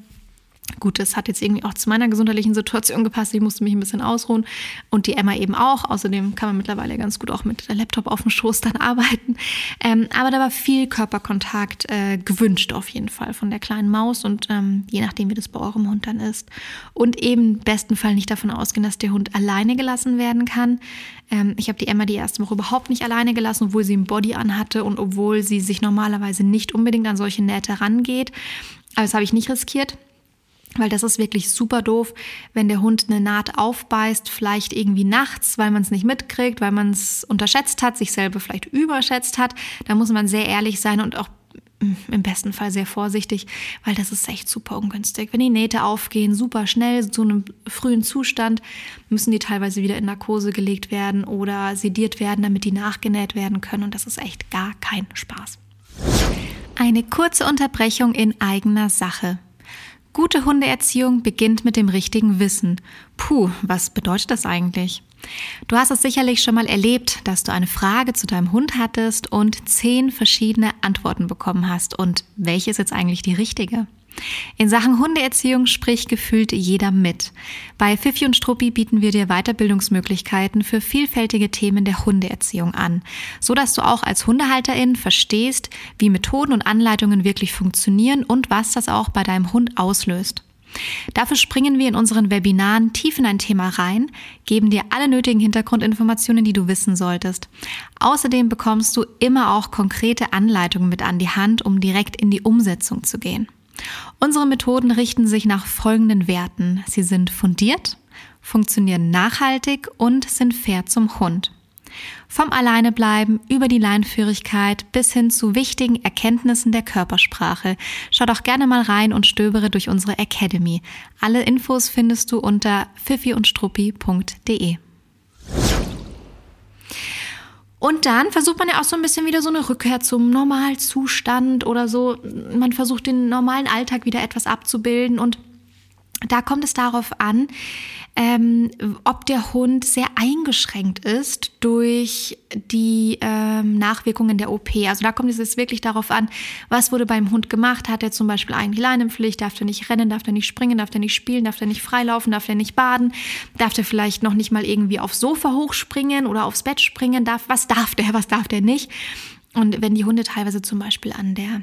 Gut, das hat jetzt irgendwie auch zu meiner gesundheitlichen Situation gepasst. Ich musste mich ein bisschen ausruhen und die Emma eben auch. Außerdem kann man mittlerweile ganz gut auch mit der Laptop auf dem Schoß dann arbeiten. Ähm, aber da war viel Körperkontakt äh, gewünscht auf jeden Fall von der kleinen Maus und ähm, je nachdem, wie das bei eurem Hund dann ist. Und eben im besten Fall nicht davon ausgehen, dass der Hund alleine gelassen werden kann. Ähm, ich habe die Emma die erste Woche überhaupt nicht alleine gelassen, obwohl sie ein Body anhatte und obwohl sie sich normalerweise nicht unbedingt an solche Nähte rangeht. Aber das habe ich nicht riskiert. Weil das ist wirklich super doof, wenn der Hund eine Naht aufbeißt, vielleicht irgendwie nachts, weil man es nicht mitkriegt, weil man es unterschätzt hat, sich selber vielleicht überschätzt hat. Da muss man sehr ehrlich sein und auch mm, im besten Fall sehr vorsichtig, weil das ist echt super ungünstig. Wenn die Nähte aufgehen, super schnell zu einem frühen Zustand, müssen die teilweise wieder in Narkose gelegt werden oder sediert werden, damit die nachgenäht werden können. Und das ist echt gar kein Spaß. Eine kurze Unterbrechung in eigener Sache. Gute Hundeerziehung beginnt mit dem richtigen Wissen. Puh, was bedeutet das eigentlich? Du hast es sicherlich schon mal erlebt, dass du eine Frage zu deinem Hund hattest und zehn verschiedene Antworten bekommen hast. Und welche ist jetzt eigentlich die richtige? In Sachen Hundeerziehung spricht gefühlt jeder mit. Bei Fifi und Struppi bieten wir dir Weiterbildungsmöglichkeiten für vielfältige Themen der Hundeerziehung an, so dass du auch als Hundehalterin verstehst, wie Methoden und Anleitungen wirklich funktionieren und was das auch bei deinem Hund auslöst. Dafür springen wir in unseren Webinaren tief in ein Thema rein, geben dir alle nötigen Hintergrundinformationen, die du wissen solltest. Außerdem bekommst du immer auch konkrete Anleitungen mit an die Hand, um direkt in die Umsetzung zu gehen. Unsere Methoden richten sich nach folgenden Werten. Sie sind fundiert, funktionieren nachhaltig und sind fair zum Hund. Vom Alleinebleiben über die Leinführigkeit bis hin zu wichtigen Erkenntnissen der Körpersprache. Schau doch gerne mal rein und stöbere durch unsere Academy. Alle Infos findest du unter pfiffiundstruppi.de. Und dann versucht man ja auch so ein bisschen wieder so eine Rückkehr zum Normalzustand oder so. Man versucht den normalen Alltag wieder etwas abzubilden und da kommt es darauf an, ähm, ob der Hund sehr eingeschränkt ist durch die ähm, Nachwirkungen der OP. Also da kommt es jetzt wirklich darauf an, was wurde beim Hund gemacht. Hat er zum Beispiel eigentlich Leinenpflicht? Darf er nicht rennen? Darf er nicht springen? Darf er nicht spielen? Darf er nicht freilaufen? Darf er nicht baden? Darf er vielleicht noch nicht mal irgendwie aufs Sofa hochspringen oder aufs Bett springen? Darf, was darf der? Was darf der nicht? Und wenn die Hunde teilweise zum Beispiel an der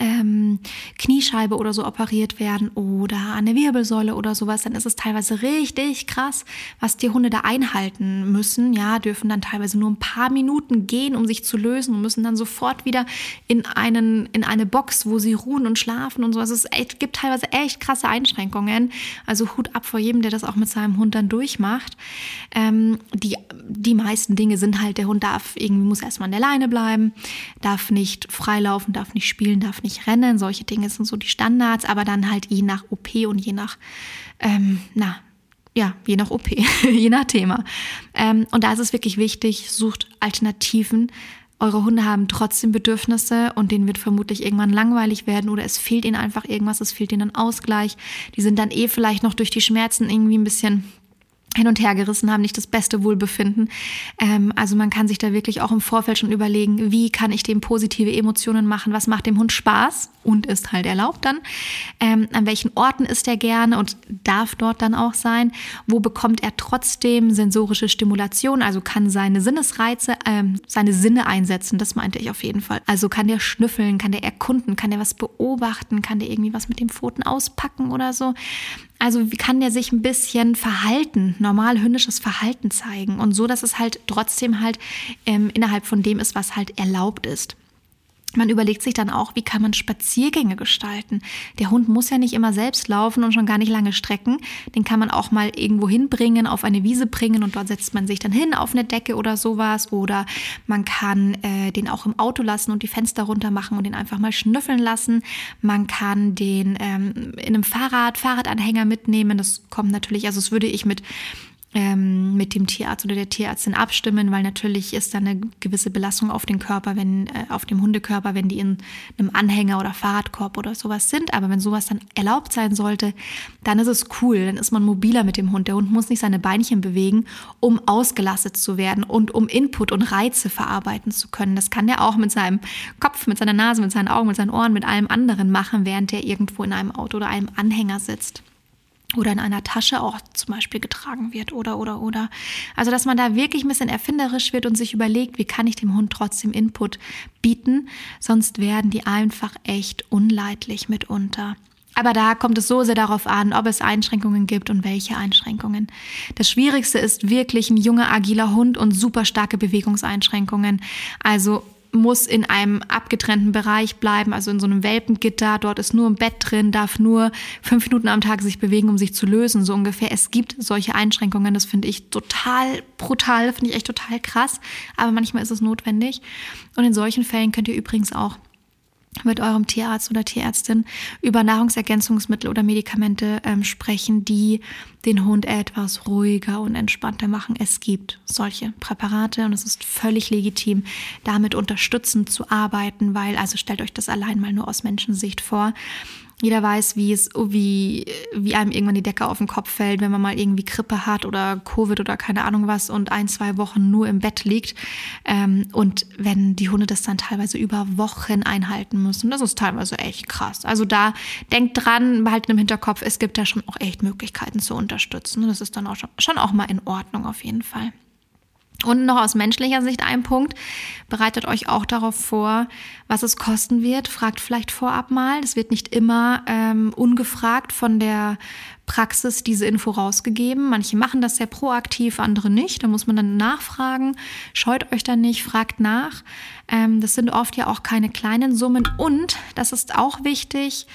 ähm, Kniescheibe oder so operiert werden oder an der Wirbelsäule oder sowas, dann ist es teilweise richtig krass, was die Hunde da einhalten müssen. Ja, dürfen dann teilweise nur ein paar Minuten gehen, um sich zu lösen und müssen dann sofort wieder in einen in eine Box, wo sie ruhen und schlafen und so. Also es echt, gibt teilweise echt krasse Einschränkungen. Also Hut ab vor jedem, der das auch mit seinem Hund dann durchmacht. Ähm, die die meisten Dinge sind halt, der Hund darf irgendwie muss erstmal an der Leine bleiben, darf nicht freilaufen, darf nicht spielen, darf nicht rennen. Solche Dinge sind so die Standards, aber dann halt je nach OP und je nach, ähm, na, ja, je nach OP, je nach Thema. Ähm, und da ist es wirklich wichtig, sucht Alternativen. Eure Hunde haben trotzdem Bedürfnisse und denen wird vermutlich irgendwann langweilig werden oder es fehlt ihnen einfach irgendwas, es fehlt ihnen ein Ausgleich. Die sind dann eh vielleicht noch durch die Schmerzen irgendwie ein bisschen hin und her gerissen haben, nicht das beste Wohlbefinden. Ähm, also man kann sich da wirklich auch im Vorfeld schon überlegen, wie kann ich dem positive Emotionen machen, was macht dem Hund Spaß und ist halt erlaubt dann, ähm, an welchen Orten ist er gerne und darf dort dann auch sein, wo bekommt er trotzdem sensorische Stimulation, also kann seine Sinnesreize, ähm, seine Sinne einsetzen, das meinte ich auf jeden Fall. Also kann der schnüffeln, kann der erkunden, kann der was beobachten, kann der irgendwie was mit dem Pfoten auspacken oder so. Also wie kann der sich ein bisschen verhalten, normal hündisches Verhalten zeigen und so, dass es halt trotzdem halt ähm, innerhalb von dem ist, was halt erlaubt ist. Man überlegt sich dann auch, wie kann man Spaziergänge gestalten. Der Hund muss ja nicht immer selbst laufen und schon gar nicht lange strecken. Den kann man auch mal irgendwo hinbringen, auf eine Wiese bringen und dort setzt man sich dann hin auf eine Decke oder sowas. Oder man kann äh, den auch im Auto lassen und die Fenster runter machen und den einfach mal schnüffeln lassen. Man kann den ähm, in einem Fahrrad, Fahrradanhänger mitnehmen. Das kommt natürlich, also das würde ich mit ähm, mit dem Tierarzt oder der Tierärztin abstimmen, weil natürlich ist da eine gewisse Belastung auf den Körper, wenn äh, auf dem Hundekörper, wenn die in einem Anhänger oder Fahrradkorb oder sowas sind. Aber wenn sowas dann erlaubt sein sollte, dann ist es cool, dann ist man mobiler mit dem Hund. Der Hund muss nicht seine Beinchen bewegen, um ausgelastet zu werden und um Input und Reize verarbeiten zu können. Das kann der auch mit seinem Kopf, mit seiner Nase, mit seinen Augen, mit seinen Ohren, mit allem anderen machen, während der irgendwo in einem Auto oder einem Anhänger sitzt oder in einer Tasche auch zum Beispiel getragen wird oder oder oder. Also dass man da wirklich ein bisschen erfinderisch wird und sich überlegt, wie kann ich dem Hund trotzdem Input bieten, sonst werden die einfach echt unleidlich mitunter. Aber da kommt es so sehr darauf an, ob es Einschränkungen gibt und welche Einschränkungen. Das Schwierigste ist wirklich ein junger, agiler Hund und super starke Bewegungseinschränkungen. Also muss in einem abgetrennten Bereich bleiben, also in so einem Welpengitter. Dort ist nur ein Bett drin, darf nur fünf Minuten am Tag sich bewegen, um sich zu lösen, so ungefähr. Es gibt solche Einschränkungen, das finde ich total brutal, finde ich echt total krass, aber manchmal ist es notwendig. Und in solchen Fällen könnt ihr übrigens auch mit eurem Tierarzt oder Tierärztin über Nahrungsergänzungsmittel oder Medikamente ähm, sprechen, die den Hund etwas ruhiger und entspannter machen. Es gibt solche Präparate und es ist völlig legitim, damit unterstützend zu arbeiten, weil, also stellt euch das allein mal nur aus Menschensicht vor. Jeder weiß, wie es, wie, wie einem irgendwann die Decke auf den Kopf fällt, wenn man mal irgendwie Grippe hat oder Covid oder keine Ahnung was und ein, zwei Wochen nur im Bett liegt. Ähm, und wenn die Hunde das dann teilweise über Wochen einhalten müssen, das ist teilweise echt krass. Also da denkt dran, behalten im Hinterkopf, es gibt da schon auch echt Möglichkeiten zu unterstützen. Das ist dann auch schon, schon auch mal in Ordnung auf jeden Fall. Und noch aus menschlicher Sicht ein Punkt. Bereitet euch auch darauf vor, was es kosten wird. Fragt vielleicht vorab mal. Das wird nicht immer ähm, ungefragt von der Praxis diese Info rausgegeben. Manche machen das sehr proaktiv, andere nicht. Da muss man dann nachfragen. Scheut euch dann nicht, fragt nach. Ähm, das sind oft ja auch keine kleinen Summen. Und, das ist auch wichtig,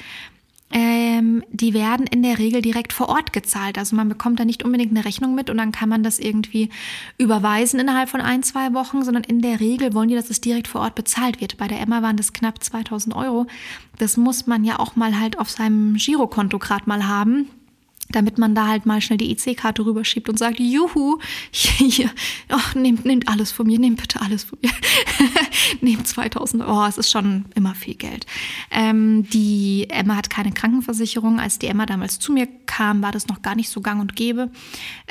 ähm, die werden in der Regel direkt vor Ort gezahlt. Also man bekommt da nicht unbedingt eine Rechnung mit und dann kann man das irgendwie überweisen innerhalb von ein, zwei Wochen, sondern in der Regel wollen die, dass es direkt vor Ort bezahlt wird. Bei der Emma waren das knapp 2000 Euro. Das muss man ja auch mal halt auf seinem Girokonto gerade mal haben damit man da halt mal schnell die EC-Karte rüberschiebt und sagt, juhu, hier, oh, nehmt, nehmt alles von mir, nehmt bitte alles von mir. nehmt 2000 Euro, oh, es ist schon immer viel Geld. Ähm, die Emma hat keine Krankenversicherung. Als die Emma damals zu mir kam, war das noch gar nicht so gang und gäbe.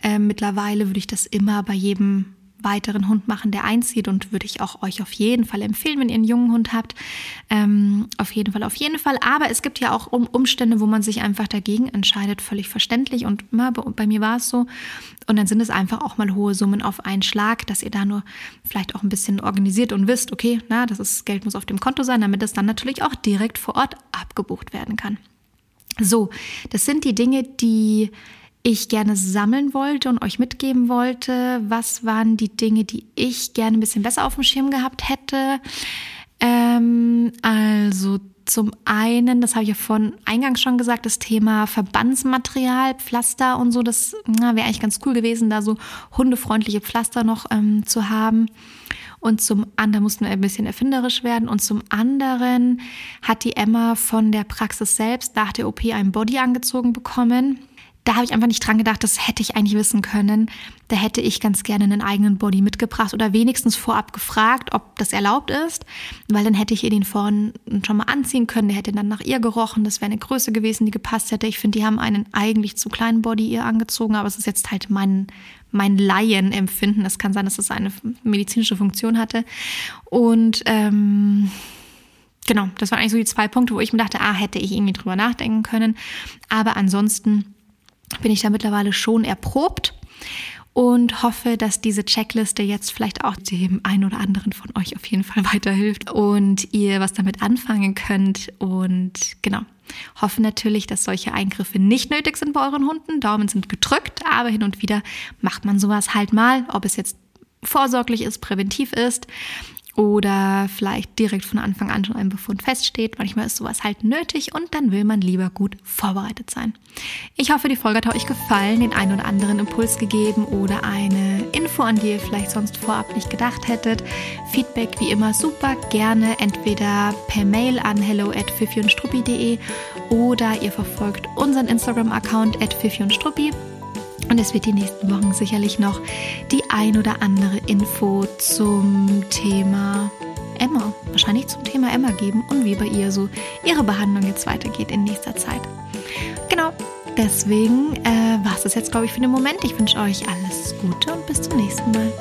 Ähm, mittlerweile würde ich das immer bei jedem weiteren Hund machen, der einzieht und würde ich auch euch auf jeden Fall empfehlen, wenn ihr einen jungen Hund habt. Ähm, auf jeden Fall, auf jeden Fall. Aber es gibt ja auch um Umstände, wo man sich einfach dagegen entscheidet, völlig verständlich. Und na, bei mir war es so. Und dann sind es einfach auch mal hohe Summen auf einen Schlag, dass ihr da nur vielleicht auch ein bisschen organisiert und wisst, okay, na, das ist, Geld muss auf dem Konto sein, damit es dann natürlich auch direkt vor Ort abgebucht werden kann. So, das sind die Dinge, die ich gerne sammeln wollte und euch mitgeben wollte. Was waren die Dinge, die ich gerne ein bisschen besser auf dem Schirm gehabt hätte? Ähm, also zum einen, das habe ich ja von eingangs schon gesagt, das Thema Verbandsmaterial, Pflaster und so, das wäre eigentlich ganz cool gewesen, da so hundefreundliche Pflaster noch ähm, zu haben. Und zum anderen mussten wir ein bisschen erfinderisch werden. Und zum anderen hat die Emma von der Praxis selbst nach der OP ein Body angezogen bekommen da habe ich einfach nicht dran gedacht, das hätte ich eigentlich wissen können. Da hätte ich ganz gerne einen eigenen Body mitgebracht oder wenigstens vorab gefragt, ob das erlaubt ist, weil dann hätte ich ihr den vorn schon mal anziehen können. Der hätte dann nach ihr gerochen. Das wäre eine Größe gewesen, die gepasst hätte. Ich finde, die haben einen eigentlich zu kleinen Body ihr angezogen, aber es ist jetzt halt mein, mein Laienempfinden. Es kann sein, dass es eine medizinische Funktion hatte. Und ähm, genau, das waren eigentlich so die zwei Punkte, wo ich mir dachte, ah, hätte ich irgendwie drüber nachdenken können. Aber ansonsten bin ich da mittlerweile schon erprobt und hoffe, dass diese Checkliste jetzt vielleicht auch dem einen oder anderen von euch auf jeden Fall weiterhilft und ihr was damit anfangen könnt. Und genau, hoffe natürlich, dass solche Eingriffe nicht nötig sind bei euren Hunden. Daumen sind gedrückt, aber hin und wieder macht man sowas halt mal, ob es jetzt vorsorglich ist, präventiv ist oder vielleicht direkt von Anfang an schon ein Befund feststeht. Manchmal ist sowas halt nötig und dann will man lieber gut vorbereitet sein. Ich hoffe, die Folge hat euch gefallen, den einen oder anderen Impuls gegeben oder eine Info, an die ihr vielleicht sonst vorab nicht gedacht hättet. Feedback wie immer super gerne entweder per Mail an hello at oder ihr verfolgt unseren Instagram-Account at Und es wird die nächsten Wochen sicherlich noch die ein oder andere Info zum Thema Emma, wahrscheinlich zum Thema Emma geben und wie bei ihr so ihre Behandlung jetzt weitergeht in nächster Zeit. Genau, deswegen äh, war es das jetzt, glaube ich, für den Moment. Ich wünsche euch alles Gute und bis zum nächsten Mal.